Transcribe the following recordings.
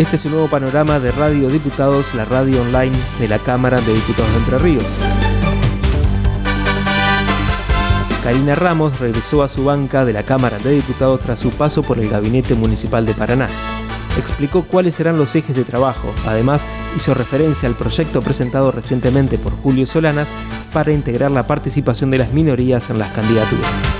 Este es un nuevo panorama de Radio Diputados, la radio online de la Cámara de Diputados de Entre Ríos. Karina Ramos regresó a su banca de la Cámara de Diputados tras su paso por el Gabinete Municipal de Paraná. Explicó cuáles serán los ejes de trabajo. Además, hizo referencia al proyecto presentado recientemente por Julio Solanas para integrar la participación de las minorías en las candidaturas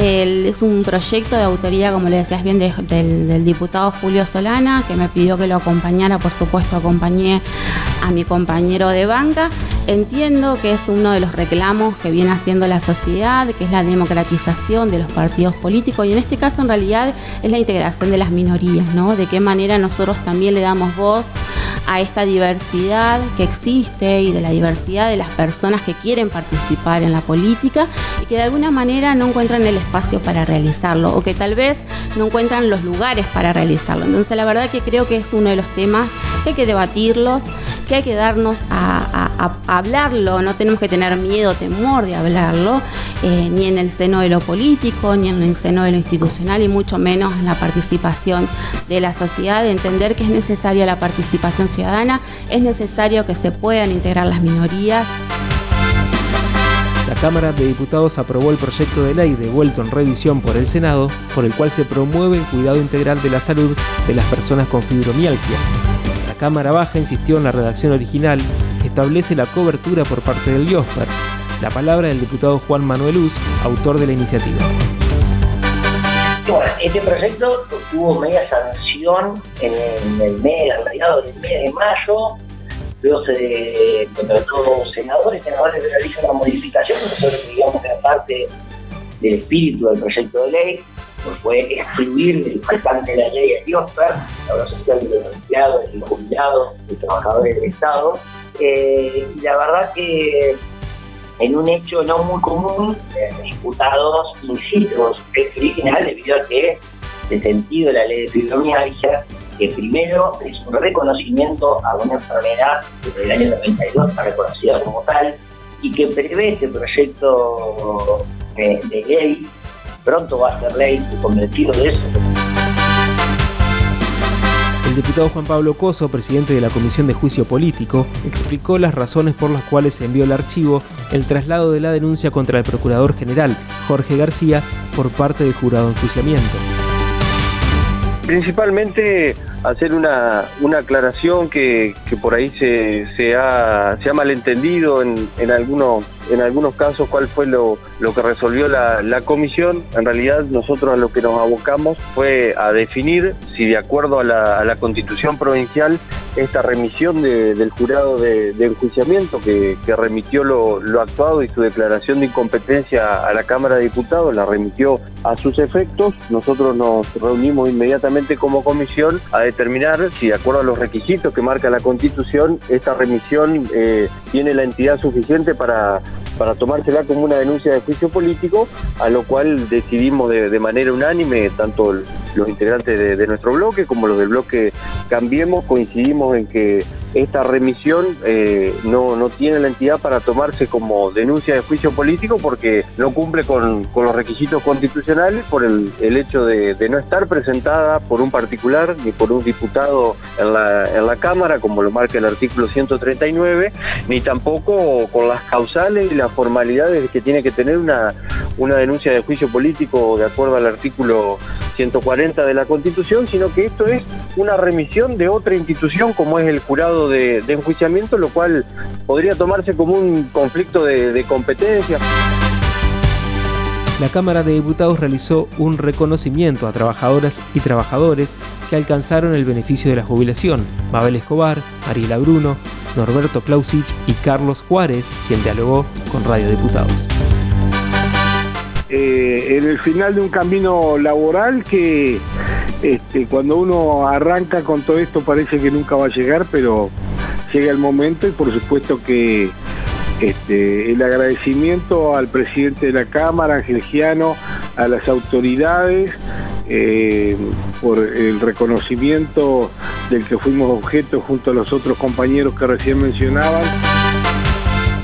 es un proyecto de autoría, como le decías bien, del, diputado Julio Solana, que me pidió que lo acompañara, por supuesto acompañé a mi compañero de banca. Entiendo que es uno de los reclamos que viene haciendo la sociedad, que es la democratización de los partidos políticos y en este caso en realidad es la integración de las minorías, ¿no? De qué manera nosotros también le damos voz a esta diversidad que existe y de la diversidad de las personas que quieren participar en la política y que de alguna manera no encuentran el espacio para realizarlo o que tal vez no encuentran los lugares para realizarlo. Entonces la verdad que creo que es uno de los temas que hay que debatirlos, que hay que darnos a, hablarlo, no tenemos que tener miedo, temor de hablarlo, eh, ni en el seno de lo político, ni en el seno de lo institucional, y mucho menos en la participación de la sociedad, de entender que es necesaria la participación ciudadana, es necesario que se puedan integrar las minorías. La Cámara de Diputados aprobó el proyecto de ley devuelto en revisión por el Senado, por el cual se promueve el cuidado integral de la salud de las personas con fibromialgia. La Cámara Baja insistió en la redacción original establece la cobertura por parte del IOSPER. La palabra del diputado Juan Manuel Uz, autor de la iniciativa. Este proyecto tuvo media sanción en el mes, mediados del mes de mayo, luego se contrató senadores, senadores realizan la modificación, nosotros digamos que era parte del espíritu del proyecto de ley, fue excluir del faltante de la ley de IOSPER, la obra social de los empleados, de los jubilados, de trabajadores del Estado, eh, y la verdad que en un hecho no muy común, eh, diputados incisos es original debido a que el sentido de la ley de fibromialgia que primero es un reconocimiento a una enfermedad que desde el año 92 está reconocida como tal y que prevé este proyecto de, ley, pronto va a ser ley, estoy convencido de eso. El diputado Juan Pablo Coso, presidente de la Comisión de Juicio Político, explicó las razones por las cuales se envió el archivo el traslado de la denuncia contra el Procurador General Jorge García por parte del jurado de enjuiciamiento. Principalmente hacer una, aclaración que, por ahí se, se, ha, se ha malentendido en, en algunos en algunos casos cuál fue lo, que resolvió la, comisión. En realidad nosotros a lo que nos abocamos fue a definir si de acuerdo a la, constitución provincial esta remisión del jurado de, enjuiciamiento que, remitió lo, actuado y su declaración de incompetencia a la Cámara de Diputados la remitió a sus efectos. Nosotros nos reunimos inmediatamente como comisión a determinar si de acuerdo a los requisitos que marca la constitución esta remisión eh, tiene la entidad suficiente para para tomársela como una denuncia de juicio político, a lo cual decidimos de, manera unánime, tanto los integrantes de, nuestro bloque como los del bloque Cambiemos, coincidimos en que esta remisión eh, no, no, tiene la entidad para tomarse como denuncia de juicio político porque no cumple con, los requisitos constitucionales por el, hecho de, no estar presentada por un particular ni por un diputado en la, en la Cámara, como lo marca el artículo 139, ni tampoco con las causales y las formalidades que tiene que tener una, una denuncia de juicio político de acuerdo al artículo 140 de la Constitución, sino que esto es una remisión de otra institución como es el jurado de, enjuiciamiento, lo cual podría tomarse como un conflicto de, de competencia. La Cámara de Diputados realizó un reconocimiento a trabajadoras y trabajadores que alcanzaron el beneficio de la jubilación. Mabel Escobar, Ariela Bruno, Norberto Clausich y Carlos Juárez, quien dialogó con Radio Diputados. Eh, en el final de un camino laboral que este, cuando uno arranca con todo esto parece que nunca va a llegar, pero llega el momento y por supuesto que este, el agradecimiento al presidente de la Cámara, Ángel Giano, a las autoridades eh, por el reconocimiento del que fuimos objeto junto a los otros compañeros que recién mencionaban.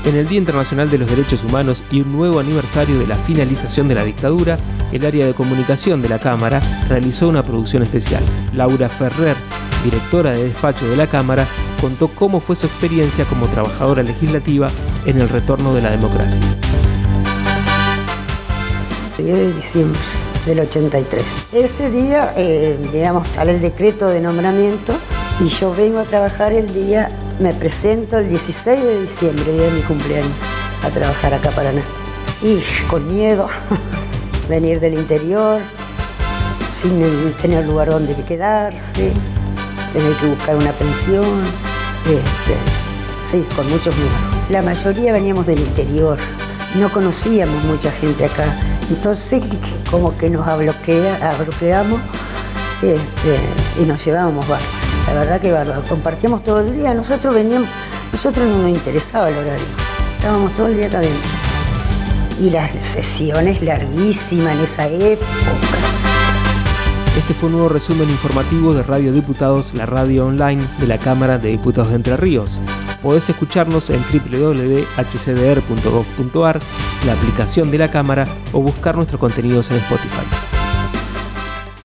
En el Día Internacional de los Derechos Humanos y un nuevo aniversario de la finalización de la dictadura, el área de comunicación de la Cámara realizó una producción especial. Laura Ferrer, directora de despacho de la Cámara, contó cómo fue su experiencia como trabajadora legislativa en el retorno de la democracia. El de diciembre del 83. Ese día, eh, digamos, sale el decreto de nombramiento y yo vengo a trabajar el día, me presento el 16 de diciembre, día de mi cumpleaños, a trabajar acá para Paraná. Y con miedo, venir del interior, sin tener lugar donde quedarse, tener que buscar una pensión, este, sí, con muchos miedos. La mayoría veníamos del interior, no conocíamos mucha gente acá, entonces como que nos bloqueamos este, y nos llevábamos bárbaro. La verdad que bárbaro. Compartíamos todo el día, nosotros veníamos, nosotros no nos interesaba el horario, estábamos todo el día acá adentro. Y las sesiones larguísimas en esa época. Este fue un nuevo resumen informativo de Radio Diputados, la radio online de la Cámara de Diputados de Entre Ríos. Podés escucharnos en www.hcdr.gov.ar, la aplicación de la Cámara o buscar nuestros contenidos en Spotify.